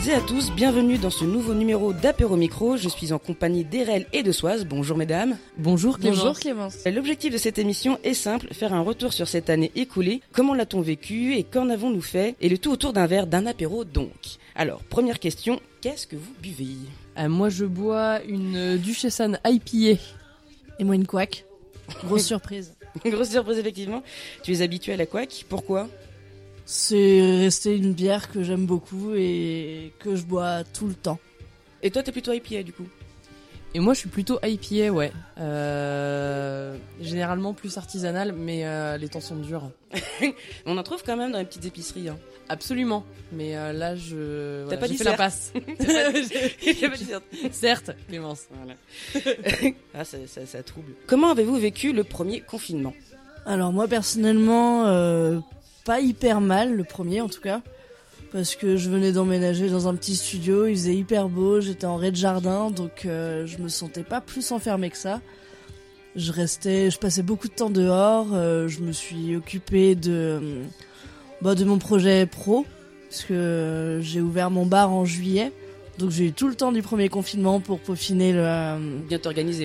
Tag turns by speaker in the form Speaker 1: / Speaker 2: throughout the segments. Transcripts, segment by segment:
Speaker 1: toutes et à tous, bienvenue dans ce nouveau numéro d'Apéro Micro. Je suis en compagnie d'Erel et de Soise. Bonjour mesdames.
Speaker 2: Bonjour Clémence.
Speaker 3: Bonjour Clémence.
Speaker 1: L'objectif de cette émission est simple, faire un retour sur cette année écoulée, comment l'a-t-on vécu et qu'en avons-nous fait, et le tout autour d'un verre d'un apéro donc. Alors, première question, qu'est-ce que vous buvez?
Speaker 2: Euh, moi je bois une euh, Duchessan IPA.
Speaker 3: Et moi une couac. Grosse surprise.
Speaker 1: Grosse surprise effectivement. Tu es habitué à la couac, pourquoi?
Speaker 3: C'est resté une bière que j'aime beaucoup et que je bois tout le temps.
Speaker 1: Et toi t'es plutôt IPA du coup
Speaker 2: Et moi je suis plutôt IPA, ouais. Euh, généralement plus artisanal, mais euh, les temps sont durs.
Speaker 1: On en trouve quand même dans les petites épiceries. Hein.
Speaker 2: Absolument. Mais euh, là je.
Speaker 1: T'as pas
Speaker 2: j'ai
Speaker 1: dit
Speaker 2: fait la
Speaker 1: certes.
Speaker 2: passe.
Speaker 1: J'ai pas dit ça.
Speaker 2: Certes, Clémence.
Speaker 1: Voilà. ah, ça, ça- ça trouble. Comment avez-vous vécu le premier confinement?
Speaker 3: Alors moi personnellement, euh, pas hyper mal le premier en tout cas. Parce que je venais d'emménager dans un petit studio, il faisait hyper beau, j'étais en rez-de-jardin, donc euh, je me sentais pas plus enfermée que ça. Je restais, je passais beaucoup de temps dehors, euh, je me suis occupée de, euh, bah, de mon projet pro, parce que j'ai ouvert mon bar en juillet, donc j'ai eu tout le temps du premier confinement pour peaufiner le,
Speaker 1: Bien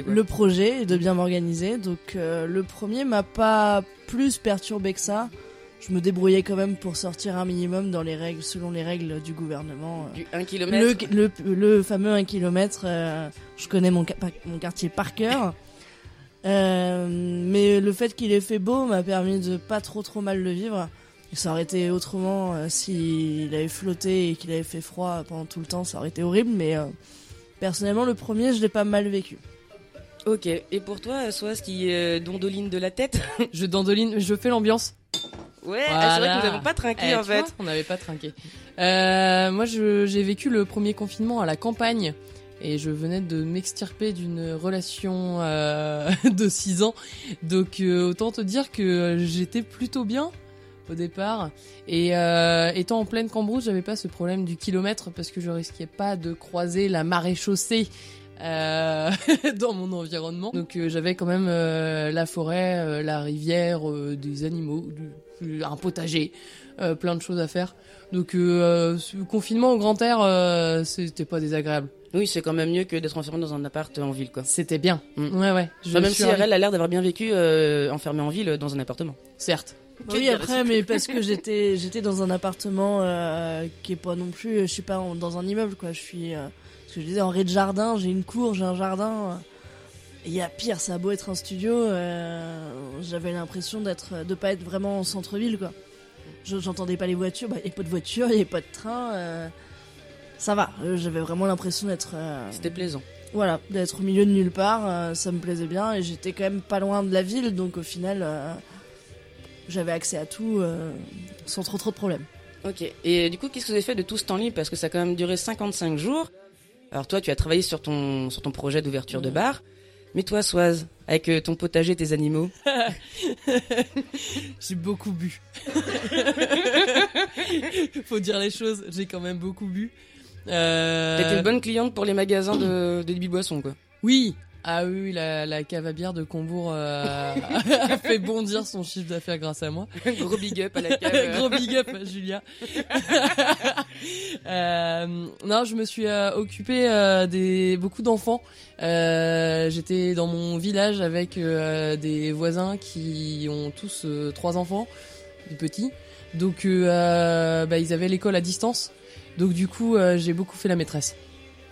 Speaker 3: le projet et de bien m'organiser. Donc euh, le premier m'a pas plus perturbé que ça. Je me débrouillais quand même pour sortir un minimum dans les règles, selon les règles du gouvernement.
Speaker 1: Du 1 km
Speaker 3: Le, le, le fameux 1 km, je connais mon, quartier par cœur. Euh, mais le fait qu'il ait fait beau m'a permis de pas trop trop mal le vivre. Ça aurait été autrement euh, s'il avait flotté et qu'il avait fait froid pendant tout le temps, ça aurait été horrible. Mais euh, personnellement, le premier, je l'ai pas mal vécu.
Speaker 1: Ok, et pour toi, Soise qui euh, dondoline de la tête?
Speaker 2: Je dandoline, je fais l'ambiance.
Speaker 1: Ouais, ah, c'est vrai que
Speaker 2: Voilà.
Speaker 1: nous n'avons pas trinqué
Speaker 2: Eh,
Speaker 1: en fait.
Speaker 2: vois, on n'avait pas trinqué. Euh, moi, j'ai vécu le premier confinement à la campagne et je venais de m'extirper d'une relation euh, de 6 ans. Donc, euh, autant te dire que j'étais plutôt bien au départ. Et euh, étant en pleine cambrousse, j'avais pas ce problème du kilomètre parce que je risquais pas de croiser la marée chaussée. dans mon environnement donc j'avais quand même la forêt la rivière des animaux du- un potager euh, plein de choses à faire donc euh, ce confinement au grand air euh, c'était pas désagréable
Speaker 1: Oui, c'est quand même mieux que d'être enfermé dans un appart en ville quoi.
Speaker 2: c'était bien
Speaker 1: Mm.
Speaker 2: ouais ouais je
Speaker 1: Enfin, même si
Speaker 2: arrivée-
Speaker 1: RL a l'air d'avoir bien vécu euh, enfermé en ville dans un appartement.
Speaker 2: certes
Speaker 3: Oui, après, mais parce que j'étais j'étais dans un appartement euh, qui est pas non plus, je suis pas en- dans un immeuble quoi. Je suis, euh, ce que je disais, en rez-de-jardin. J'ai une cour, j'ai un jardin. Et il y a pire, ça a beau être un studio, euh, j'avais l'impression d'être, de pas être vraiment en centre-ville quoi. Je- J'entendais pas les voitures, bah, il y a pas de voitures, il y a pas de train. euh, ça va, euh, j'avais vraiment l'impression d'être, euh,
Speaker 1: C'était plaisant.
Speaker 3: voilà, d'être au milieu de nulle part. ça me plaisait bien et j'étais quand même pas loin de la ville, donc au final, j'avais accès à tout sans trop trop de problèmes.
Speaker 1: Ok, et du coup, qu'est-ce que vous avez fait de tout ce temps libre? Parce que ça a quand même duré 55 jours. Alors toi, tu as travaillé sur ton, sur ton projet d'ouverture de bar. Mais toi, Soise, avec euh, ton potager et tes animaux,
Speaker 2: j'ai beaucoup bu faut dire les choses j'ai quand même beaucoup bu euh...
Speaker 1: t'étais une bonne cliente pour les magasins de, de Bibi Boisson, quoi.
Speaker 2: Oui. Ah oui, la, la cave à bière de Combourg euh, a fait bondir son chiffre d'affaires grâce à moi.
Speaker 1: Gros big up à la cave.
Speaker 2: Gros big up, Julia. Euh, non, je me suis euh, occupée des beaucoup d'enfants. J'étais dans mon village avec des voisins qui ont tous trois enfants, des petits. Donc, bah, ils avaient l'école à distance. Donc, du coup, j'ai beaucoup fait la maîtresse.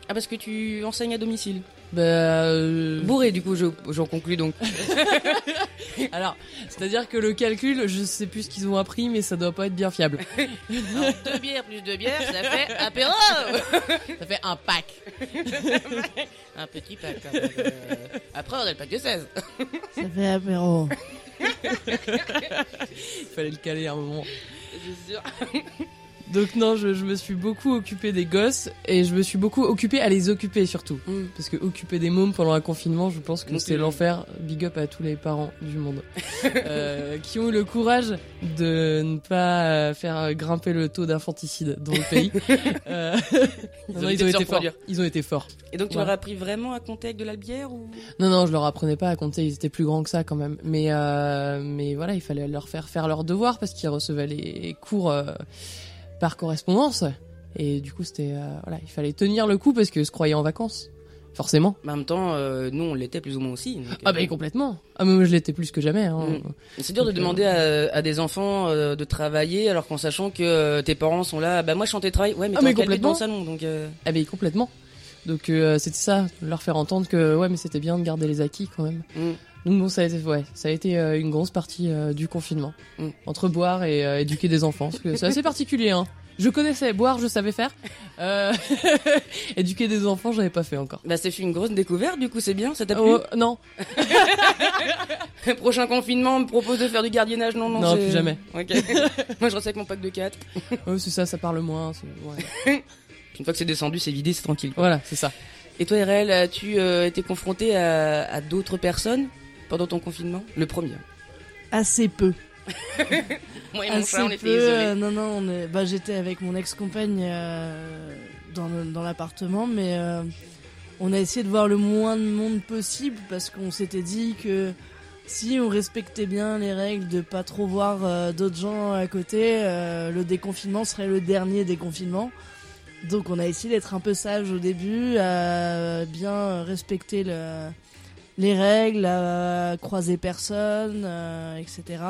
Speaker 1: Ah, parce que tu enseignes à domicile.
Speaker 2: Bah, euh,
Speaker 1: Bourré, du coup, je- j'en conclus donc.
Speaker 2: alors, c'est-à-dire que le calcul, je sais plus ce qu'ils ont appris, mais ça doit pas être bien fiable.
Speaker 1: Alors, deux bières plus deux bières, ça fait apéro
Speaker 2: Ça fait un pack.
Speaker 1: Un petit pack. quand même. Euh, Après, on a le pack de 16.
Speaker 3: Ça fait apéro.
Speaker 2: Il fallait le caler à un moment.
Speaker 1: C'est sûr.
Speaker 2: Donc non, je, je me suis beaucoup occupée des gosses et je me suis beaucoup occupée à les occuper surtout.
Speaker 1: Mm.
Speaker 2: Parce que occuper des mômes pendant un confinement, je pense que c'est l'enfer. Big up à tous les parents du monde euh, qui ont eu le courage de ne pas euh, faire grimper le taux d'infanticide dans le pays. Euh, non, non,
Speaker 1: ont
Speaker 2: ils
Speaker 1: été
Speaker 2: ont été forts. Ils ont été forts.
Speaker 1: Et donc, tu leur as appris vraiment à compter avec de la bière ou?
Speaker 2: Non, non, je leur apprenais pas à compter, ils étaient plus grands que ça quand même. Mais, euh, mais voilà, il fallait leur faire faire leurs devoirs parce qu'ils recevaient les cours euh, par correspondance. Et du coup, c'était euh, voilà, il fallait tenir le coup parce que se croyait en vacances, forcément.
Speaker 1: Mais en même temps, euh, nous, on l'était plus ou moins aussi. donc,
Speaker 2: Ah
Speaker 1: euh,
Speaker 2: bah complètement. Ah mais moi je l'étais plus que jamais. Hein.
Speaker 1: Mm. C'est dur de
Speaker 2: Donc,
Speaker 1: demander à, à des enfants de travailler alors qu'en sachant que tes parents sont là. Bah moi, je chantais travail. Ouais, mais
Speaker 2: Ah, mais
Speaker 1: dans
Speaker 2: complètement.
Speaker 1: le salon, donc.
Speaker 2: Ah mais complètement. Donc c'était ça, leur faire entendre que ouais mais c'était bien de garder les acquis quand même.
Speaker 1: mm.
Speaker 2: Donc bon ça a été ouais, ça a été euh, une grosse partie euh, du confinement
Speaker 1: Mm.
Speaker 2: entre boire et euh, éduquer des enfants parce que c'est assez particulier hein. Je connaissais boire, je savais faire. Euh, éduquer des enfants, j'avais pas fait encore.
Speaker 1: Bah, c'est une grosse découverte, du coup, c'est bien, ça t'a plu
Speaker 2: Oh, non,
Speaker 1: Prochain confinement, on me propose de faire du gardiennage, non, non,
Speaker 2: Non, plus jamais.
Speaker 1: Ok. Moi, je reste avec mon pack de 4.
Speaker 2: Oh, c'est ça, ça parle moins. ouais.
Speaker 1: Une fois que c'est descendu, c'est vidé, c'est tranquille.
Speaker 2: Voilà, c'est ça.
Speaker 1: Et toi, RL, as-tu euh, été confronté à, à d'autres personnes? Pendant ton confinement Le premier.
Speaker 3: Assez peu.
Speaker 1: Moi et
Speaker 3: Assez
Speaker 1: mon chat, on était
Speaker 3: peu.
Speaker 1: isolés.
Speaker 3: euh, non, non, on est... bah, j'étais avec mon ex-compagne euh, dans, dans l'appartement, mais euh, on a essayé de voir le moins de monde possible parce qu'on s'était dit que si on respectait bien les règles de pas trop voir euh, d'autres gens à côté, euh, le déconfinement serait le dernier déconfinement. Donc on a essayé d'être un peu sage au début, à bien respecter le- les règles, à croiser personne, euh, etc.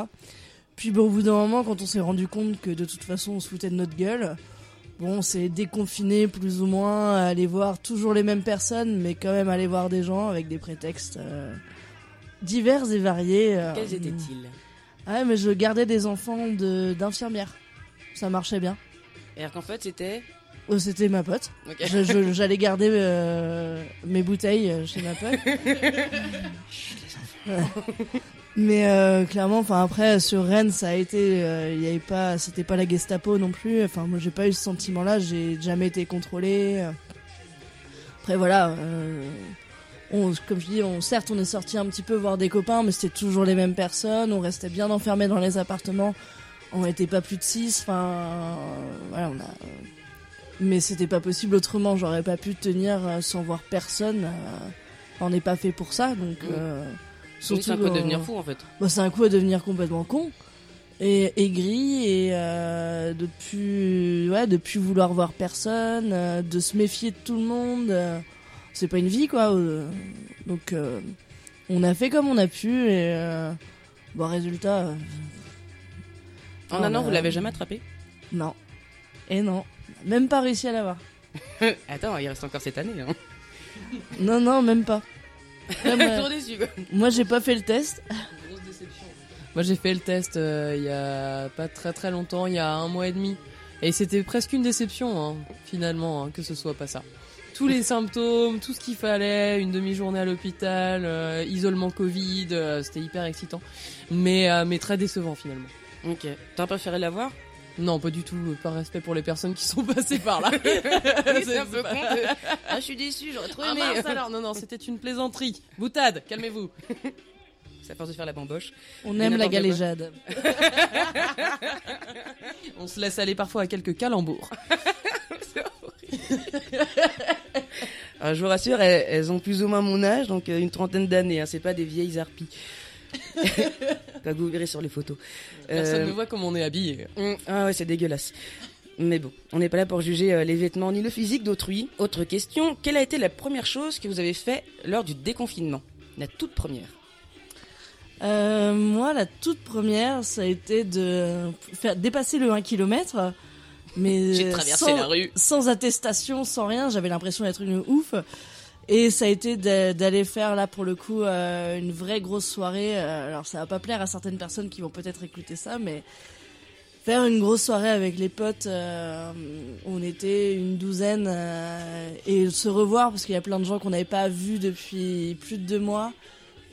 Speaker 3: Puis bon, au bout d'un moment, quand on s'est rendu compte que de toute façon on se foutait de notre gueule, bon, on s'est déconfiné plus ou moins à aller voir toujours les mêmes personnes, mais quand même aller voir des gens avec des prétextes euh, divers et variés. euh.
Speaker 1: Quels étaient-ils?
Speaker 3: Ah ouais, mais je gardais des enfants de- d'infirmières. Ça marchait bien.
Speaker 1: Et qu'en fait, c'était.
Speaker 3: Oh, C'était ma pote. J'allais garder euh, mes bouteilles euh, chez ma pote. Ouais. Mais euh, clairement, enfin après sur Rennes, ça a été, euh, il y avait pas, c'était pas la Gestapo non plus. Enfin moi j'ai pas eu ce sentiment-là, j'ai jamais été contrôlé. Après voilà, euh, on, comme je dis, on certes on est sorti un petit peu voir des copains, mais c'était toujours les mêmes personnes. On restait bien enfermés dans les appartements. On était pas plus de 6 Enfin voilà, on a. Mais c'était pas possible autrement. J'aurais pas pu tenir euh, sans voir personne. euh, on n'est pas fait pour ça, donc.
Speaker 1: Mm.
Speaker 3: euh,
Speaker 1: c'est un peu
Speaker 3: euh,
Speaker 1: devenir fou, en fait.
Speaker 3: bah, c'est un coup à devenir complètement con et aigri et euh, de plus ouais de plus vouloir voir personne euh, de se méfier de tout le monde c'est pas une vie quoi donc on a fait comme on a pu et bon résultat
Speaker 1: En
Speaker 3: Oh,
Speaker 1: un an, vous l'avez jamais attrapé?
Speaker 3: non et non même pas réussi à l'avoir
Speaker 1: Attends, il reste encore cette année. Hein.
Speaker 3: non non même pas Même, euh,
Speaker 1: Toujours déçu, quoi.
Speaker 3: moi j'ai pas fait le test
Speaker 2: Moi j'ai fait le test euh, il y a pas très très longtemps, il y a un mois et demi. Et c'était presque une déception hein, finalement hein, que ce soit pas ça. Tous les symptômes, tout ce qu'il fallait, une demi-journée à l'hôpital, euh, isolement Covid, euh, c'était hyper excitant. Mais, euh, mais très décevant finalement.
Speaker 1: Ok. T'as préféré l'avoir?
Speaker 2: Non, pas du tout, euh, par respect pour les personnes qui sont passées par là.
Speaker 1: C'est un peu con. Ah, je suis déçu, j'aurais trop
Speaker 2: Ah
Speaker 1: aimé.
Speaker 2: mince alors, non, non, c'était une plaisanterie. Boutade, calmez-vous.
Speaker 1: C'est à force de faire la bamboche.
Speaker 3: on aime la galéjade
Speaker 2: On se laisse aller parfois à quelques calembours.
Speaker 1: Alors, je vous rassure, elles, elles ont plus ou moins mon âge, donc euh, une trentaine d'années. Hein, c'est pas des vieilles harpies. Comme vous verrez sur les photos.
Speaker 2: Personne
Speaker 1: Euh,
Speaker 2: ne voit comment on est habillé.
Speaker 1: hum, Ah ouais, c'est dégueulasse. Mais bon, on n'est pas là pour juger euh, les vêtements ni le physique d'autrui. Autre question, quelle a été la première chose que vous avez fait lors du déconfinement? La toute première.
Speaker 3: Euh, moi, la toute première, ça a été de faire dépasser le 1 km. Mais
Speaker 1: J'ai traversé
Speaker 3: sans,
Speaker 1: la rue.
Speaker 3: sans attestation, sans rien. J'avais l'impression d'être une ouf. Et ça a été d'a- d'aller faire là pour le coup euh, une vraie grosse soirée. Euh, Alors ça va pas plaire à certaines personnes qui vont peut-être écouter ça, mais faire une grosse soirée avec les potes. euh, on était une douzaine et se revoir parce qu'il y a plein de gens qu'on n'avait pas vus depuis plus de deux mois.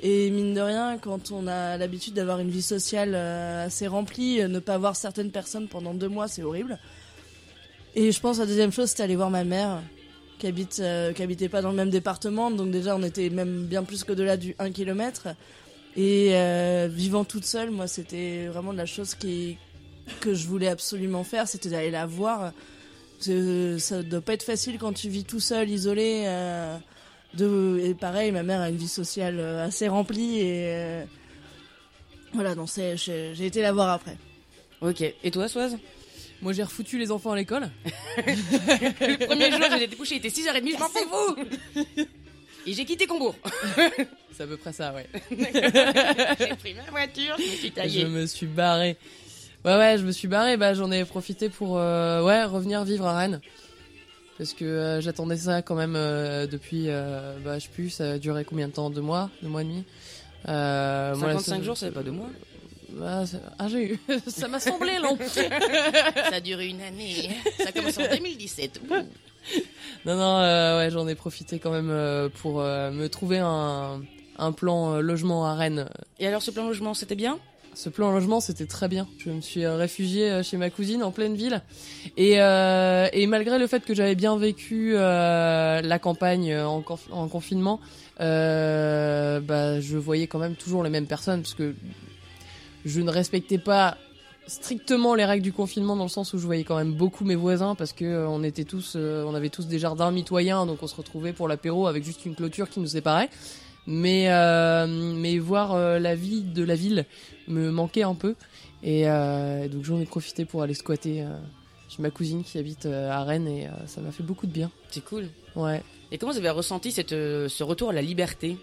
Speaker 3: Et mine de rien, quand on a l'habitude d'avoir une vie sociale assez remplie, ne pas voir certaines personnes pendant deux mois, c'est horrible. Et je pense la deuxième chose, c'était aller voir ma mère, qui habite, euh, pas dans le même département, donc déjà on était même bien plus qu'au-delà du 1 km. Et euh, vivant toute seule, moi, c'était vraiment de la chose qui que je voulais absolument faire, c'était d'aller la voir. C'est- Ça doit pas être facile quand tu vis tout seul, isolé. euh, de, et pareil, ma mère a une vie sociale euh, assez remplie et euh, voilà, donc j'ai été la voir après.
Speaker 1: Ok. Et toi, Soise?
Speaker 2: Moi, j'ai refoutu les enfants à l'école.
Speaker 1: Le premier jour, j'étais couché, il était 6h30, je m'en fous vous Et j'ai quitté Combourg.
Speaker 2: C'est à peu près ça, ouais.
Speaker 1: J'ai pris ma voiture, je me suis
Speaker 2: Je
Speaker 1: taillé.
Speaker 2: me suis barré. Ouais, ouais, je me suis barré. Bah, j'en ai profité pour, euh, ouais, revenir vivre à Rennes. Parce que euh, j'attendais ça quand même euh, depuis, bah, je sais plus, ça a duré combien de temps? Deux mois? Deux mois et demi? Euh, moi, la
Speaker 1: 55
Speaker 2: seule-
Speaker 1: jours, ça fait pas deux mois.
Speaker 2: Bah, c'est- ah, j'ai eu. ça m'a semblé long.
Speaker 1: Ça a duré une année. Ça a commencé en 2017. Ouh.
Speaker 2: non, non, euh, ouais, j'en ai profité quand même euh, pour euh, me trouver un, un plan logement à Rennes.
Speaker 1: Et alors, ce plan logement, c'était bien?
Speaker 2: Ce plan logement, c'était très bien. Je me suis réfugiée chez ma cousine en pleine ville. Et, euh, et malgré le fait que j'avais bien vécu euh, la campagne en, conf- en confinement, euh, bah, je voyais quand même toujours les mêmes personnes parce que je ne respectais pas strictement les règles du confinement dans le sens où je voyais quand même beaucoup mes voisins parce que euh, on était tous euh, on avait tous des jardins mitoyens donc on se retrouvait pour l'apéro avec juste une clôture qui nous séparait. Mais euh, mais voir la vie de la ville me manquait un peu. Et donc j'en ai profité pour aller squatter chez ma cousine qui habite à Rennes et ça m'a fait beaucoup de bien.
Speaker 1: C'est cool.
Speaker 2: ouais.
Speaker 1: Et comment vous avez ressenti cette, ce retour à la liberté?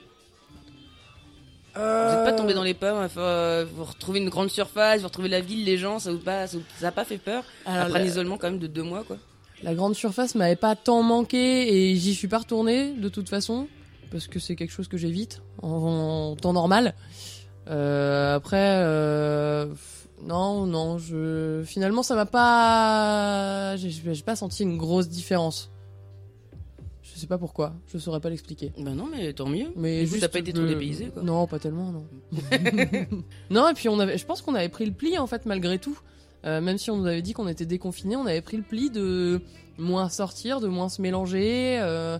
Speaker 1: Vous
Speaker 2: Euh,
Speaker 1: n'êtes pas tombé dans les pommes, enfin, euh, vous retrouvez une grande surface, vous retrouvez la ville, les gens, ça vous pas, ça vous- ça a pas fait peur
Speaker 2: Alors,
Speaker 1: Après un
Speaker 2: la-
Speaker 1: isolement quand même de deux mois, quoi.
Speaker 2: La grande surface m'avait pas tant manqué et j'y suis pas retournée de toute façon parce que c'est quelque chose que j'évite en, en temps normal. Euh, après, euh, non, non, je finalement ça m'a pas, j'ai pas senti une grosse différence. Je sais pas pourquoi, je saurais pas l'expliquer.
Speaker 1: Ben non, mais tant mieux.
Speaker 2: Mais juste
Speaker 1: t'as pas été trop
Speaker 2: le-
Speaker 1: dépaysé, quoi.
Speaker 2: Non, pas tellement, non. non, et puis on avait, je pense qu'on avait pris le pli en fait malgré tout. Euh, même si on nous avait dit qu'on était déconfinés, on avait pris le pli de moins sortir, de moins se mélanger. euh,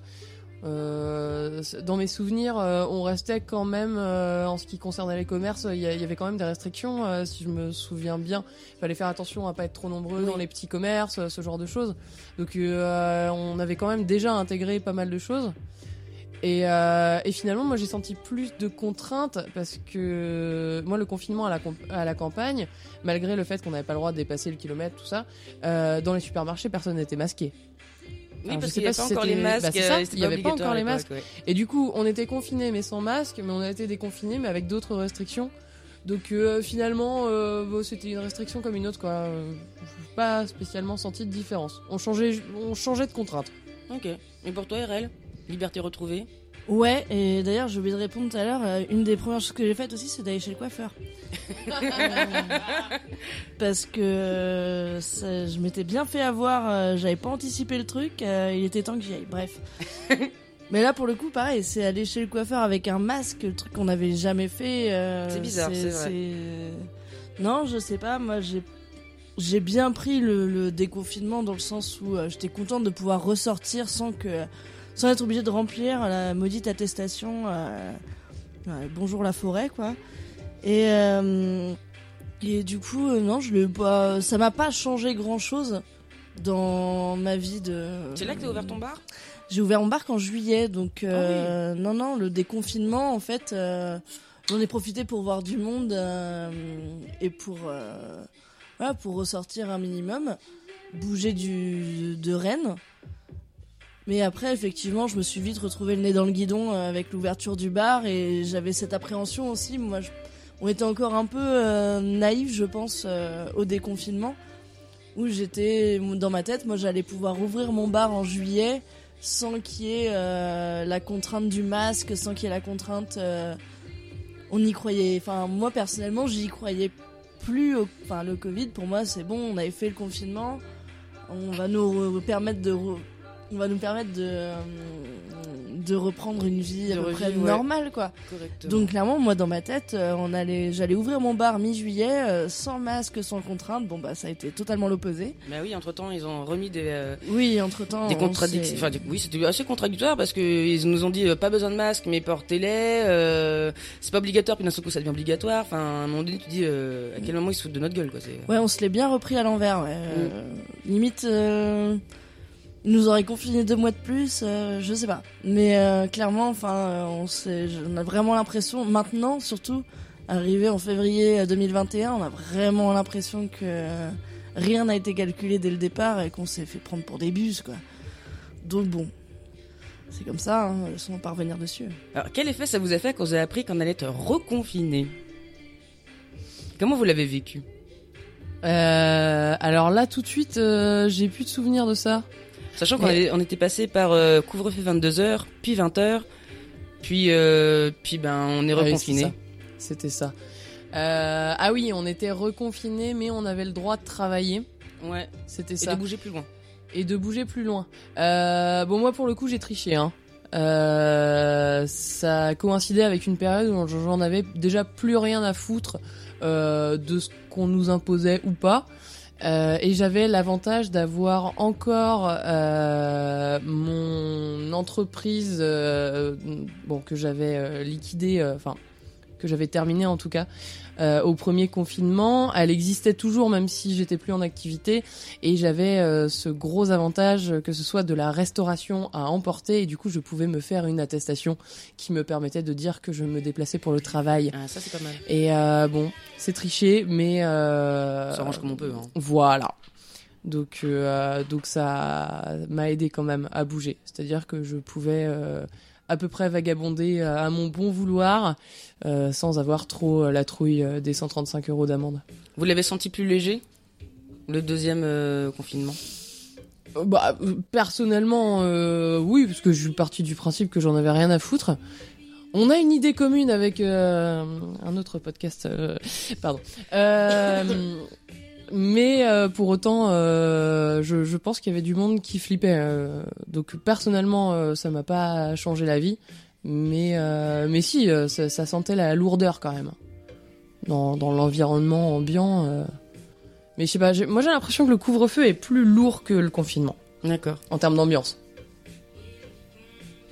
Speaker 2: euh, dans mes souvenirs, euh, on restait quand même, euh, en ce qui concernait les commerces, il y, avait quand même des restrictions, euh, si je me souviens bien. Il fallait faire attention à pas être trop nombreux
Speaker 1: Oui.
Speaker 2: dans les petits commerces, euh, ce genre de choses. Donc euh, on avait quand même déjà intégré pas mal de choses. Et, euh, et finalement, moi, j'ai senti plus de contraintes parce que moi, le confinement à la, à la campagne, malgré le fait qu'on n'avait pas le droit de dépasser le kilomètre, tout ça, euh, dans les supermarchés, personne n'était masqué.
Speaker 1: Oui,
Speaker 2: Alors,
Speaker 1: parce qu'il n'y
Speaker 2: pas
Speaker 1: avait
Speaker 2: si
Speaker 1: pas encore les masques.
Speaker 2: bah,
Speaker 1: euh,
Speaker 2: il y avait pas encore les
Speaker 1: ouais.
Speaker 2: Et du coup, on était confinés mais sans masque, mais on a été déconfinés mais avec d'autres restrictions. Donc euh, finalement, euh, bon, c'était une restriction comme une autre, quoi. Euh, pas spécialement senti de différence. On changeait, on changeait de contraintes.
Speaker 1: Ok. Et pour toi, RL Liberté retrouvée?
Speaker 3: Ouais, et d'ailleurs, j'ai oublié de répondre tout à l'heure. euh, une des premières choses que j'ai faites aussi, c'est d'aller chez le coiffeur. Parce que euh, ça- je m'étais bien fait avoir, euh, j'avais pas anticipé le truc, il était temps que j'y aille. Bref. Mais là, pour le coup, pareil, c'est aller chez le coiffeur avec un masque, le truc qu'on n'avait jamais fait.
Speaker 1: C'est bizarre, c'est vrai.
Speaker 3: Non, je sais pas, moi j'ai. J'ai bien pris le, le déconfinement dans le sens où j'étais contente de pouvoir ressortir sans que sans être obligée de remplir la maudite attestation. euh, ouais, bonjour la forêt, quoi. Et euh, et du coup, euh, non, je l'ai pas. Ça m'a pas changé grand chose dans ma vie de.
Speaker 1: C'est là que t'as ouvert ton bar?
Speaker 3: J'ai ouvert mon bar qu'en juillet, donc euh, non, non, le déconfinement, en fait, euh, j'en ai profité pour voir du monde euh, et pour, euh, voilà, pour ressortir un minimum, bouger du, de Rennes. Mais après, effectivement, je me suis vite retrouvé le nez dans le guidon euh, avec l'ouverture du bar et j'avais cette appréhension aussi. Moi, on était encore un peu euh, naïfs, je pense, euh, au déconfinement, où j'étais dans ma tête, moi, j'allais pouvoir ouvrir mon bar en juillet sans qu'il y ait la contrainte du masque, sans qu'il y ait la contrainte. on y croyait. Enfin, moi personnellement, j'y croyais plus. Enfin, le Covid, pour moi, c'est bon. On avait fait le confinement. On va nous re- permettre de. Va nous permettre de, euh, de reprendre une vie à peu près
Speaker 1: ouais.
Speaker 3: normale, quoi. Donc clairement, moi dans ma tête, euh, on allait, j'allais ouvrir mon bar mi-juillet, euh, sans masque, sans contrainte. Bon bah ça a été totalement l'opposé.
Speaker 1: Bah oui, entre temps, ils ont remis des, euh,
Speaker 3: Oui, entre temps.
Speaker 1: des contradictions. Enfin, des- oui, c'était assez contradictoire parce que ils nous ont dit euh, pas besoin de masque, mais portez-les. euh, c'est pas obligatoire, puis d'un seul coup, ça devient obligatoire. Enfin, à un moment donné, tu dis euh, à quel moment ils se foutent de notre gueule, quoi.
Speaker 3: Ouais, on se l'est bien repris à l'envers. Ouais. Euh, limite, ils nous auraient confiné deux mois de plus, euh, je sais pas. Mais euh, clairement, enfin, euh, on, a vraiment l'impression, maintenant surtout, arrivé en février euh, 2021, on a vraiment l'impression que, euh, rien n'a été calculé dès le départ et qu'on s'est fait prendre pour des bus, quoi. Donc bon, c'est comme ça, hein, elles sont pas revenir dessus.
Speaker 1: Alors, quel effet ça vous a fait quand vous avez appris qu'on allait être reconfiné Comment vous l'avez vécu?
Speaker 2: Euh, alors là, tout de suite, euh, j'ai plus de souvenirs de ça.
Speaker 1: Sachant qu'on on était passé par euh, couvre-feu 22h, puis 20h, puis, euh, puis ben, on est
Speaker 2: Ah oui,
Speaker 1: reconfiné.
Speaker 2: ça. C'était ça. Euh, ah oui, on était reconfinés, mais on avait le droit de travailler.
Speaker 1: ouais,
Speaker 2: C'était
Speaker 1: et
Speaker 2: ça.
Speaker 1: de bouger plus loin.
Speaker 2: et de bouger plus loin. Bon, moi, pour le coup, j'ai triché. Hein. Euh, ça coïncidait avec une période où j'en avais déjà plus rien à foutre euh, de ce qu'on nous imposait ou pas. Euh, et j'avais l'avantage d'avoir encore euh, mon entreprise, euh, bon que j'avais euh, liquidée, enfin que j'avais terminée en tout cas euh, au premier confinement. Elle existait toujours même si j'étais plus en activité et j'avais euh, ce gros avantage que ce soit de la restauration à emporter et du coup je pouvais me faire une attestation qui me permettait de dire que je me déplaçais pour le travail.
Speaker 1: Ah, ça c'est pas mal.
Speaker 2: Et euh, bon, c'est triché, mais
Speaker 1: On s'arrange comme on peut. Hein.
Speaker 2: voilà. Donc, donc ça m'a aidé quand même à bouger. C'est-à-dire que je pouvais à peu près vagabonder euh, à mon bon vouloir euh, sans avoir trop euh, la trouille des 135 euros d'amende.
Speaker 1: Vous l'avez senti plus léger Le deuxième euh, confinement?
Speaker 2: Bah, personnellement, euh, oui, parce que je suis partie du principe que j'en avais rien à foutre. On a une idée commune avec euh, un autre podcast, euh, pardon. Mais euh, pour autant, euh, je, je pense qu'il y avait du monde qui flippait. euh, donc personnellement, ça m'a pas changé la vie, mais mais si, ça, ça sentait la lourdeur quand même dans, dans l'environnement ambiant. Mais je sais pas, moi j'ai l'impression que le couvre-feu est plus lourd que le confinement
Speaker 1: D'accord.
Speaker 2: en termes d'ambiance.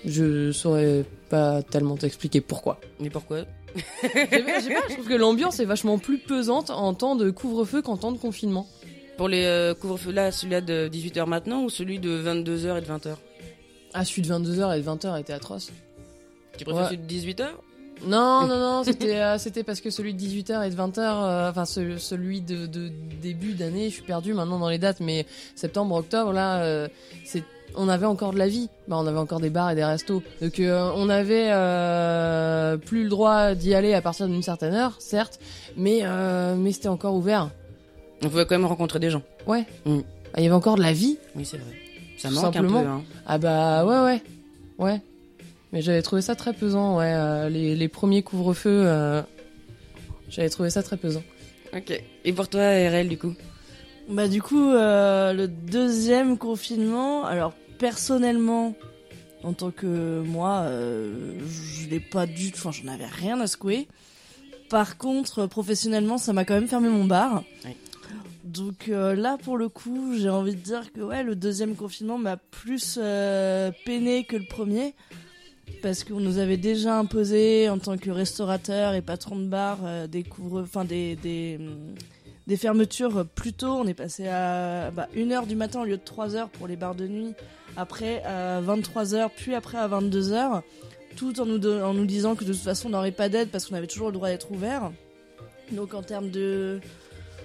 Speaker 2: Je saurais pas tellement t'expliquer pourquoi.
Speaker 1: Mais pourquoi?
Speaker 2: Je sais pas, je sais pas, je trouve que l'ambiance est vachement plus pesante en temps de couvre-feu qu'en temps de confinement.
Speaker 1: Pour les euh, couvre-feux là, celui-là de 18h maintenant ou celui de 22h et de 20h
Speaker 2: Ah, celui de 22h et de 20h était atroce.
Speaker 1: Tu préfères
Speaker 2: Ouais.
Speaker 1: celui de 18h
Speaker 2: Non, non, non, c'était euh, c'était parce que celui de 18h et de 20h, euh, enfin ce- celui de, de début d'année, je suis perdu maintenant dans les dates, mais septembre, octobre, là, euh, c'est on avait encore de la vie, bah, on avait encore des bars et des restos. Donc on avait plus le droit d'y aller à partir d'une certaine heure, certes, mais mais c'était encore ouvert.
Speaker 1: On pouvait quand même rencontrer des gens.
Speaker 2: Ouais.
Speaker 1: Mm.
Speaker 2: Ah, Il y avait encore de la vie?
Speaker 1: Oui, c'est vrai. Ça manque
Speaker 2: simplement.
Speaker 1: un peu. Hein.
Speaker 2: Ah bah ouais ouais ouais. Mais j'avais trouvé ça très pesant ouais euh, les, les premiers couvre-feux euh, j'avais trouvé ça très pesant.
Speaker 1: Ok. Et pour toi, RL, du coup
Speaker 3: Bah du coup, euh, le deuxième confinement, alors personnellement, en tant que moi, euh, je l'ai pas du tout, enfin j'en avais rien à secouer. Par contre, professionnellement, ça m'a quand même fermé mon bar.
Speaker 1: Ouais.
Speaker 3: Donc euh, là, pour le coup, j'ai envie de dire que ouais, le deuxième confinement m'a plus euh, peiné que le premier. Parce qu'on nous avait déjà imposé, en tant que restaurateur et patron de bar, euh, des. Enfin, des, hum, des fermetures plus tôt. On est passé à bah, 1h du matin au lieu de 3h pour les bars de nuit. Après à 23h, puis après à 22h. Tout en nous disant que de toute façon on n'aurait pas d'aide parce qu'on avait toujours le droit d'être ouvert. Donc en termes de...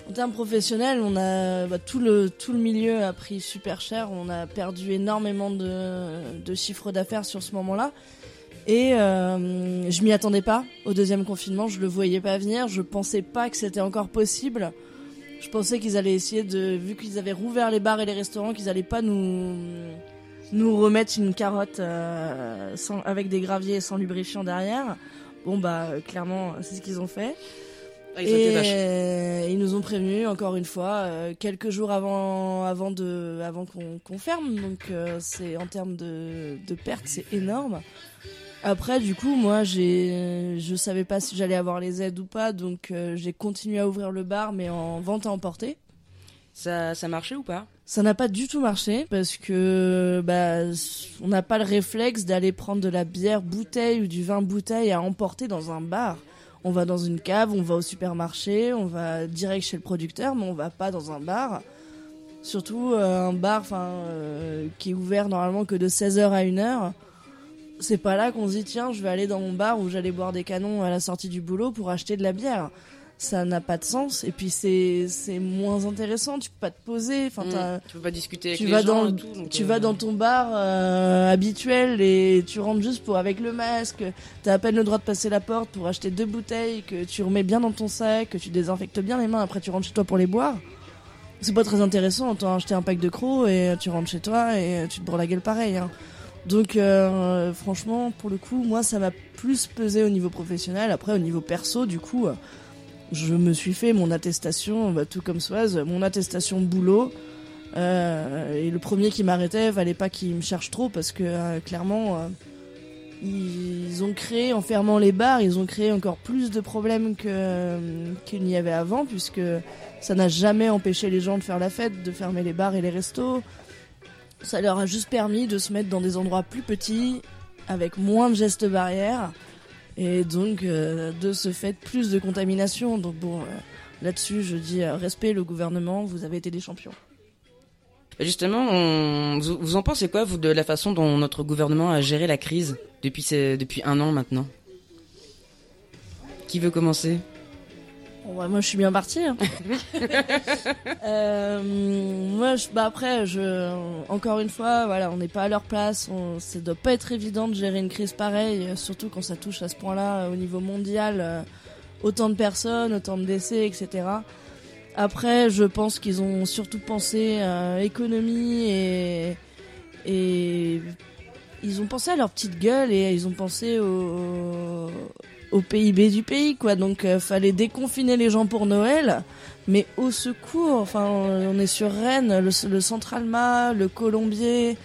Speaker 3: En termes professionnels, on a bah, tout le tout le milieu a pris super cher. On a perdu énormément de, de chiffre d'affaires sur ce moment-là. Et euh, je m'y attendais pas au deuxième confinement. Je le voyais pas venir. Je pensais pas que c'était encore possible. Je pensais qu'ils allaient essayer de, vu qu'ils avaient rouvert les bars et les restaurants, qu'ils allaient pas nous nous remettre une carotte euh, sans, avec des graviers sans lubrifiant derrière. Bon bah clairement c'est ce qu'ils ont fait.
Speaker 1: Ah, ils
Speaker 3: Et euh, ils nous ont prévenus encore une fois euh, quelques jours avant avant de avant qu'on qu'on ferme donc euh, c'est en termes de de pertes c'est énorme. Après du coup moi j'ai je savais pas si j'allais avoir les aides ou pas donc euh, j'ai continué à ouvrir le bar mais en vente à emporter.
Speaker 1: Ça, ça marchait ou pas?
Speaker 3: Ça n'a pas du tout marché parce que bah on n'a pas le réflexe d'aller prendre de la bière bouteille ou du vin bouteille à emporter dans un bar. On va dans une cave, on va au supermarché, on va direct chez le producteur, mais on va pas dans un bar. Surtout euh, un bar euh, qui est ouvert normalement que de 16h à 1h. C'est pas là qu'on se dit tiens, je vais aller dans mon bar où j'allais boire des canons à la sortie du boulot pour acheter de la bière. Ça n'a pas de sens. Et puis c'est c'est moins intéressant. Tu peux pas te poser. Enfin
Speaker 1: mmh, tu peux pas discuter avec
Speaker 3: tu
Speaker 1: les
Speaker 3: vas
Speaker 1: gens
Speaker 3: dans
Speaker 1: et tout, donc,
Speaker 3: tu
Speaker 1: euh,
Speaker 3: vas dans ton bar euh, habituel et tu rentres juste pour avec le masque. T'as à peine le droit de passer la porte pour acheter deux bouteilles que tu remets bien dans ton sac que tu désinfectes bien les mains. Après tu rentres chez toi pour les boire. C'est pas très intéressant. T'as acheté un pack de crocs et tu rentres chez toi et tu te bourres la gueule pareil hein. donc euh, franchement pour le coup moi ça m'a plus pesé au niveau professionnel. Après au niveau perso du coup euh, je me suis fait mon attestation, tout comme Soise, mon attestation boulot. Euh, et le premier qui m'arrêtait, fallait pas qu'il me cherche trop parce que euh, clairement, euh, ils ont créé, en fermant les bars, ils ont créé encore plus de problèmes qu'il n'y avait avant puisque ça n'a jamais empêché les gens de faire la fête, de fermer les bars et les restos. Ça leur a juste permis de se mettre dans des endroits plus petits, avec moins de gestes barrières et donc euh, de ce fait plus de contamination. Donc bon, euh, là-dessus je dis euh, respect le gouvernement, vous avez été des champions.
Speaker 1: Justement, on... vous, vous en pensez quoi vous de la façon dont notre gouvernement a géré la crise depuis depuis un an maintenant? Qui veut commencer?
Speaker 3: Bon, ouais, moi je suis bien partie. hein. Euh, moi, je, bah après, je, encore une fois, voilà, on n'est pas à leur place. On, ça doit pas être évident de gérer une crise pareille, surtout quand ça touche à ce point-là au niveau mondial, euh, autant de personnes, autant de décès, etc. Après, je pense qu'ils ont surtout pensé euh, économie et et ils ont pensé à leur petite gueule et ils ont pensé au, au PIB du pays, quoi. Donc, euh, fallait déconfiner les gens pour Noël, mais au secours. Enfin, on est sur Rennes, le, le Centralma, le Colombier,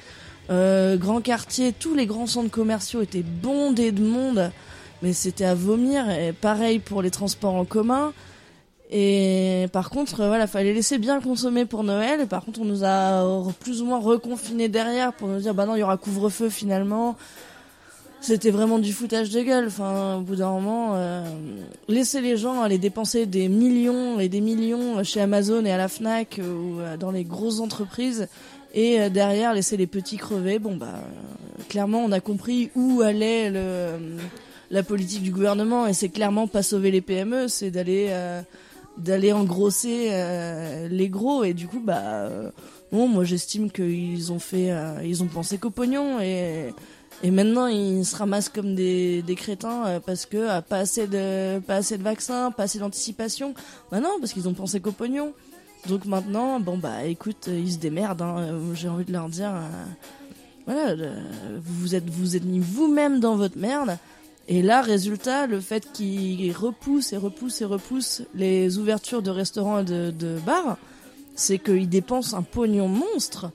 Speaker 3: euh, Grand Quartier, tous les grands centres commerciaux étaient bondés de monde, mais c'était à vomir. Et pareil pour les transports en commun. Et par contre, euh, voilà, fallait laisser bien consommer pour Noël. Et par contre, on nous a plus ou moins reconfinés derrière pour nous dire, bah non, il y aura couvre-feu finalement. C'était vraiment du foutage de gueule. Enfin, au bout d'un moment, euh, laisser les gens aller dépenser des millions et des millions chez Amazon et à la Fnac ou euh, dans les grosses entreprises, et euh, derrière laisser les petits crever. Bon bah, clairement, on a compris où allait la politique du gouvernement, et c'est clairement pas sauver les PME, c'est d'aller d'aller engrosser les gros et du coup bah bon moi j'estime qu'ils ont fait ils ont pensé qu'au pognon et et maintenant ils se ramassent comme des, des crétins euh, parce que euh, pas assez de pas assez de vaccins pas assez d'anticipation. Bah non parce qu'ils ont pensé qu'au pognon. Donc maintenant bon bah écoute euh, ils se démerdent hein, j'ai envie de leur dire voilà euh, vous êtes vous êtes mis vous-même dans votre merde. Et là, résultat, le fait qu'ils repoussent et repoussent et repoussent les ouvertures de restaurants et de, de bars, c'est qu'ils dépensent un pognon monstre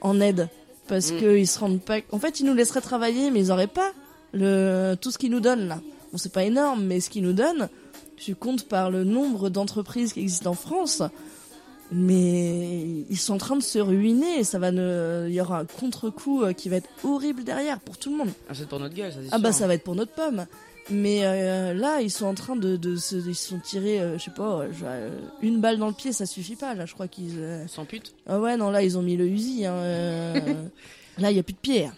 Speaker 3: en aide. Parce
Speaker 1: Mm.
Speaker 3: qu'ils se rendent pas... En fait, ils nous laisseraient travailler, mais ils auraient pas le... tout ce qu'ils nous donnent, là. Bon, c'est pas énorme, mais ce qu'ils nous donnent, je compte par le nombre d'entreprises qui existent en France, mais ils sont en train de se ruiner et ça va ne... Il y aura un contre-coup euh, qui va être horrible derrière pour tout le monde.
Speaker 1: Ah, C'est pour notre gueule, ça c'est
Speaker 3: Ah
Speaker 1: sûr.
Speaker 3: bah ça va être pour notre pomme. Mais euh, là, ils sont en train de, de se, ils sont tirés, euh, je sais pas, euh, une balle dans le pied, ça suffit pas. Là, je crois qu'ils.
Speaker 1: Sans pute
Speaker 3: Ah ouais, non, là, ils ont mis le Uzi. Hein, là, il y a plus de pierre.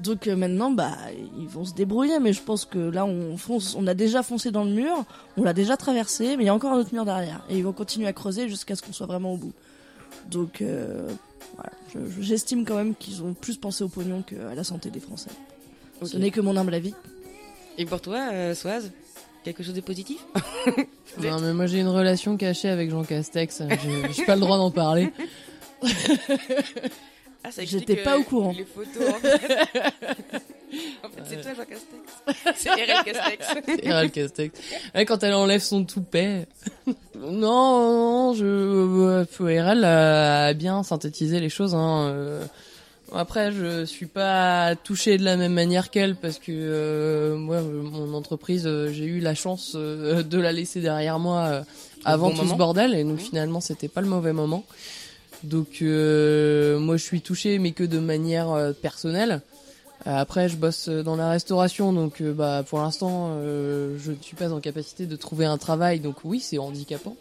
Speaker 3: Donc maintenant, bah, ils vont se débrouiller. Mais je pense que là, on fonce, on a déjà foncé dans le mur, on l'a déjà traversé, mais il y a encore un autre mur derrière. Et ils vont continuer à creuser jusqu'à ce qu'on soit vraiment au bout. Donc, euh, voilà, Je- je- j'estime quand même qu'ils ont plus pensé au pognon qu'à la santé des Français. Ce n'est que mon humble avis.
Speaker 1: Et pour toi, euh, Soaz Quelque chose de positif
Speaker 2: Non, mais moi j'ai une relation cachée avec Jean Castex. J'ai j'ai pas le droit d'en parler.
Speaker 1: Ah, ça
Speaker 3: J'étais pas
Speaker 1: euh,
Speaker 3: au courant.
Speaker 1: Les photos, en fait. en fait, c'est toi, Jean Castex. C'est RL Castex.
Speaker 2: C'est RL Castex. Ouais, quand elle enlève son toupet. non, non, je, euh, RL a bien synthétisé les choses. Hein. Après, je suis pas touchée de la même manière qu'elle parce que euh, moi, euh, mon entreprise, euh, j'ai eu la chance euh, de la laisser derrière moi avant
Speaker 1: bon
Speaker 2: tout
Speaker 1: moment.
Speaker 2: ce bordel et donc
Speaker 1: Mhm.
Speaker 2: finalement, c'était pas le mauvais moment. Donc moi, je suis touchée, mais que de manière personnelle. Après, je bosse dans la restauration, donc bah pour l'instant, je ne suis pas en capacité de trouver un travail, donc oui, c'est handicapant.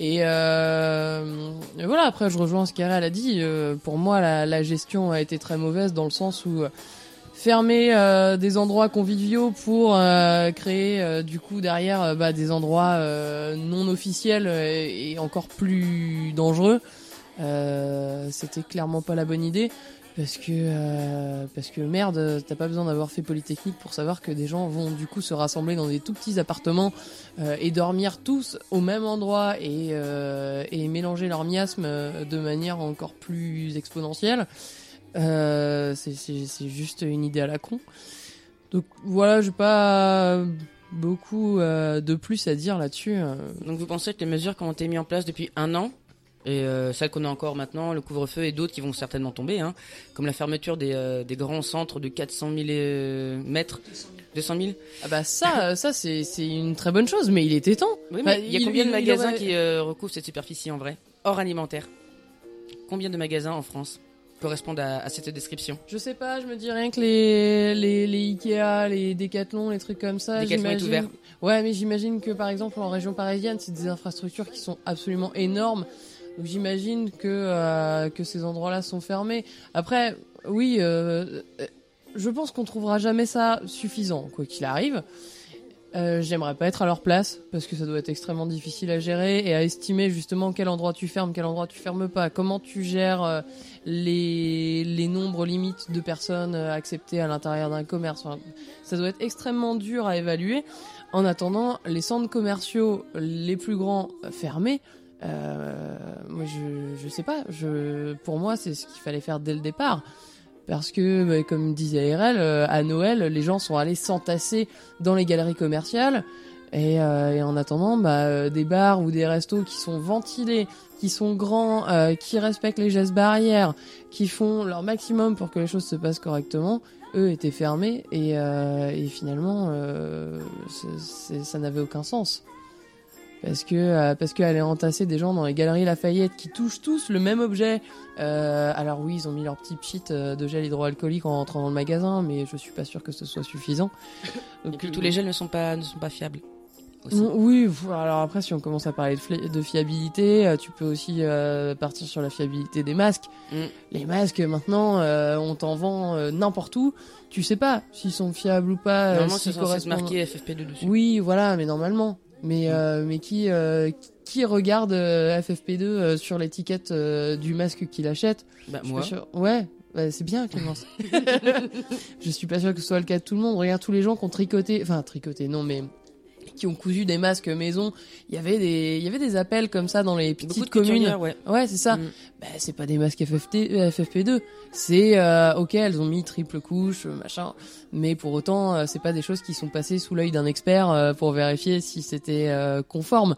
Speaker 2: Et, euh, voilà. Après, je rejoins ce qu'Arel a dit. euh, pour moi, la, la gestion a été très mauvaise dans le sens où euh, fermer euh, des endroits conviviaux pour euh, créer euh, du coup derrière bah, des endroits non officiels et, et encore plus dangereux. C'était clairement pas la bonne idée parce que euh, parce que merde, t'as pas besoin d'avoir fait Polytechnique pour savoir que des gens vont du coup se rassembler dans des tout petits appartements euh, et dormir tous au même endroit et euh, mélanger leur miasme euh, de manière encore plus exponentielle. C'est juste une idée à la con. Donc voilà, j'ai pas beaucoup de plus à dire là-dessus.
Speaker 1: Donc vous pensez que les mesures qui ont été mises en place depuis un an, et euh, celles qu'on a encore maintenant, le couvre-feu et d'autres qui vont certainement tomber, hein, comme la fermeture des, euh, des grands centres de 400 000 euh, mètres, 200 000
Speaker 2: Ah bah ça, euh, ça c'est une très bonne chose, mais il était temps.
Speaker 1: Oui, mais il y a combien de
Speaker 2: il-
Speaker 1: magasins
Speaker 2: aurait-
Speaker 1: qui recouvrent cette superficie en vrai? Hors alimentaire. Combien de magasins en France correspondent à, à cette description?
Speaker 2: Je sais pas, je me dis rien que les, les, les Ikea, les Decathlon, les trucs comme ça.
Speaker 1: Decathlon est ouvert.
Speaker 2: Ouais, mais j'imagine que par exemple en région parisienne, c'est des infrastructures qui sont absolument énormes. J'imagine que, euh, que ces endroits-là sont fermés. Après, oui, euh, euh, je pense qu'on trouvera jamais ça suffisant, quoi qu'il arrive. J'aimerais pas être à leur place parce que ça doit être extrêmement difficile à gérer et à estimer justement quel endroit tu fermes, quel endroit tu fermes pas, comment tu gères les, les nombres limites de personnes acceptées à l'intérieur d'un commerce? Ça doit être extrêmement dur à évaluer. En attendant, les centres commerciaux les plus grands fermés, moi je, je sais pas, pour moi c'est ce qu'il fallait faire dès le départ. Parce que, bah, comme disait RL, euh, à Noël, les gens sont allés s'entasser dans les galeries commerciales. Et, euh, et en attendant, bah, euh, des bars ou des restos qui sont ventilés, qui sont grands, euh, qui respectent les gestes barrières, qui font leur maximum pour que les choses se passent correctement, eux étaient fermés et, euh, et finalement, euh, c'est- ça n'avait aucun sens. Parce que euh, parce que aller entasser des gens dans les galeries Lafayette qui touchent tous le même objet. euh, alors oui, ils ont mis leur petit pchit euh, de gel hydroalcoolique en rentrant dans le magasin, mais je suis pas sûr que ce soit suffisant.
Speaker 1: Et
Speaker 2: Donc,
Speaker 1: puis
Speaker 2: euh,
Speaker 1: tous les gels ne sont pas, ne sont pas fiables. aussi.
Speaker 2: Oui, alors après, si on commence à parler de, fiabilité, euh, tu peux aussi euh, partir sur la fiabilité des masques.
Speaker 1: Mm.
Speaker 2: Les masques, maintenant, euh, on t'en vend euh, n'importe où. Tu sais pas s'ils sont fiables ou pas.
Speaker 1: Normalement, c'est
Speaker 2: correspondent-
Speaker 1: marqué FFP2 dessus.
Speaker 2: Oui, voilà, mais normalement. Mais, euh, mais qui, euh, qui regarde euh, FFP2 euh, sur l'étiquette euh, du masque qu'il achète?
Speaker 1: Bah, moi.
Speaker 2: Ouais, bah, c'est bien, Clémence. je suis pas sûr que ce soit le cas de tout le monde. Regarde tous les gens qui ont tricoté, enfin tricoté, non, mais qui ont cousu des masques maison. Il y avait des, il y avait des appels comme ça dans les petites communes.
Speaker 1: ouais.
Speaker 2: Ouais, c'est ça.
Speaker 1: Mm.
Speaker 2: Bah, c'est pas des masques FFT, euh, FFP2. C'est euh, ok, elles ont mis triple couche, machin, mais pour autant, euh, c'est pas des choses qui sont passées sous l'œil d'un expert euh, pour vérifier si c'était conforme.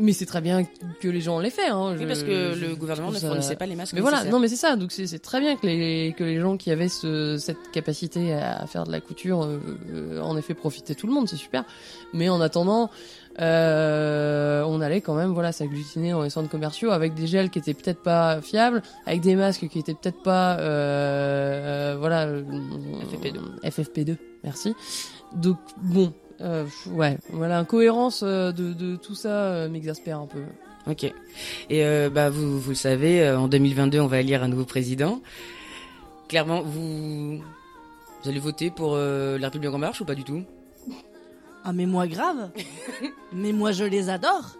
Speaker 2: Mais c'est très bien que les gens l'aient fait. Hein.
Speaker 1: Oui, parce que
Speaker 2: je
Speaker 1: le gouvernement ne
Speaker 2: ça-
Speaker 1: fournissait pas les masques.
Speaker 2: mais voilà, non mais c'est ça, donc c'est très bien que les, que les gens qui avaient ce, cette capacité à faire de la couture euh, euh, en effet profitaient tout le monde, c'est super. Mais en attendant, euh, on allait quand même voilà s'agglutiner dans les centres commerciaux avec des gels qui étaient peut-être pas fiables, avec des masques qui étaient peut-être pas euh, euh, voilà euh,
Speaker 1: FFP2.
Speaker 2: FFP2, merci. Donc bon, euh, ouais, voilà, l'incohérence euh, de, de tout ça euh, m'exaspère un peu.
Speaker 1: Ok. Et euh, bah vous, vous le savez, en 2022, on va élire un nouveau président. Clairement, vous, vous allez voter pour euh, la République en marche ou pas du tout?
Speaker 3: Ah mais moi grave Mais moi je les adore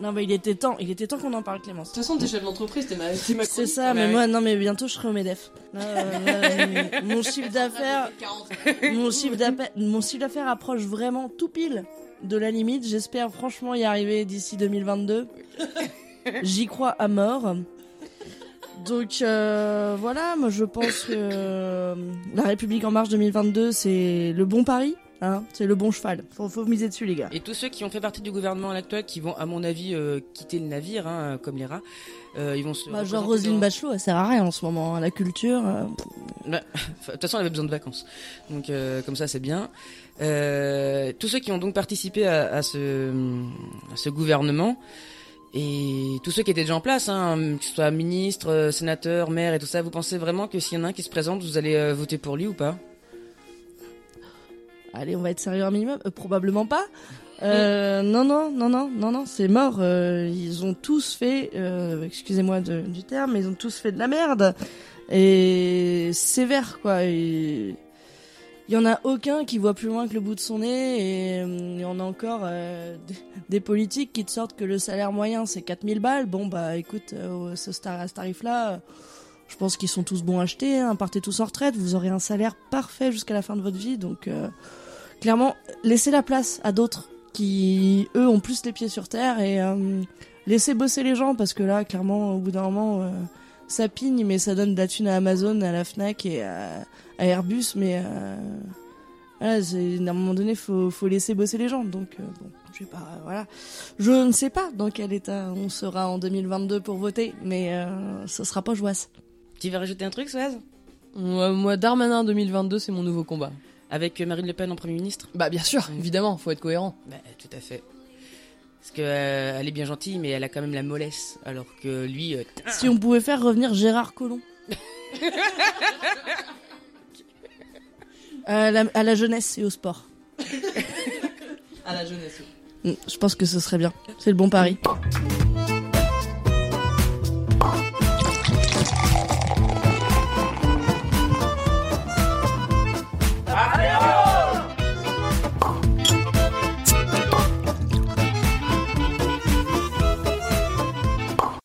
Speaker 3: Non mais il était temps, il était temps qu'on en parle Clémence.
Speaker 2: De toute façon, t'es chef d'entreprise, t'es ma, ma
Speaker 3: C'est ça, mais moi non mais bientôt je serai au MEDEF. Là, euh, là, mon chiffre d'affaires mon chiffre d'affaires mon chiffre d'affaires approche vraiment tout pile de la limite. J'espère franchement y arriver d'ici 2022. J'y crois à mort. Donc euh, voilà, moi je pense que euh, la République en marche 2022 c'est le bon pari, hein, c'est le bon cheval. Faut, faut miser dessus les gars.
Speaker 1: Et tous ceux qui ont fait partie du gouvernement actuel, qui vont, à mon avis, euh, quitter le navire, hein, comme les rats, euh, ils vont se.
Speaker 3: Bah, genre Roselyne
Speaker 1: dans-
Speaker 3: Bachelot, elle sert à rien en ce moment. hein. La culture, euh,
Speaker 1: Enfin, De toute façon, elle avait besoin de vacances. Donc, comme ça, c'est bien. Tous ceux qui ont donc participé à, à ce, à ce gouvernement, et tous ceux qui étaient déjà en place, hein, que ce soit ministre, sénateur, maire et tout ça, vous pensez vraiment que s'il y en a un qui se présente, vous allez voter pour lui ou pas?
Speaker 3: Allez, on va être sérieux un minimum. Euh, probablement pas. Euh, non, non, non, non, non, non, c'est mort. Euh, ils ont tous fait, euh, excusez-moi du terme, mais ils ont tous fait de la merde et sévère quoi. Et il y en a aucun qui voit plus loin que le bout de son nez et euh, il y en a encore euh, des, des politiques qui te sortent que le salaire moyen c'est 4000 balles. Bon bah écoute, euh, ce star, à ce tarif-là, euh, je pense qu'ils sont tous bons à acheter. Hein. Partez tous en retraite, vous aurez un salaire parfait jusqu'à la fin de votre vie. Donc euh, clairement, laissez la place à d'autres qui eux ont plus les pieds sur terre et euh, laissez bosser les gens parce que là clairement au bout d'un moment euh, ça pigne mais ça donne de la thune à Amazon, à la Fnac et à, Airbus mais euh, à un moment donné faut faut laisser bosser les gens donc euh, bon je vais pas voilà je ne sais pas dans quel état on sera en 2022 pour voter mais ce sera pas joyeux.
Speaker 1: Tu veux rajouter un truc, Soaz
Speaker 2: Moi, moi, Darmanin 2022, c'est mon nouveau combat.
Speaker 1: Avec euh, Marine Le Pen en Premier ministre
Speaker 2: Bah bien sûr,
Speaker 1: Mm.
Speaker 2: évidemment, faut être cohérent.
Speaker 1: Bah, tout à fait. Parce que euh, elle est bien gentille, mais elle a quand même la mollesse. Alors que lui, euh,
Speaker 3: Si on pouvait faire revenir Gérard Collomb. à, la, à la jeunesse et au sport.
Speaker 2: À la jeunesse.
Speaker 3: Mm, Je pense que ce serait bien. C'est le bon pari.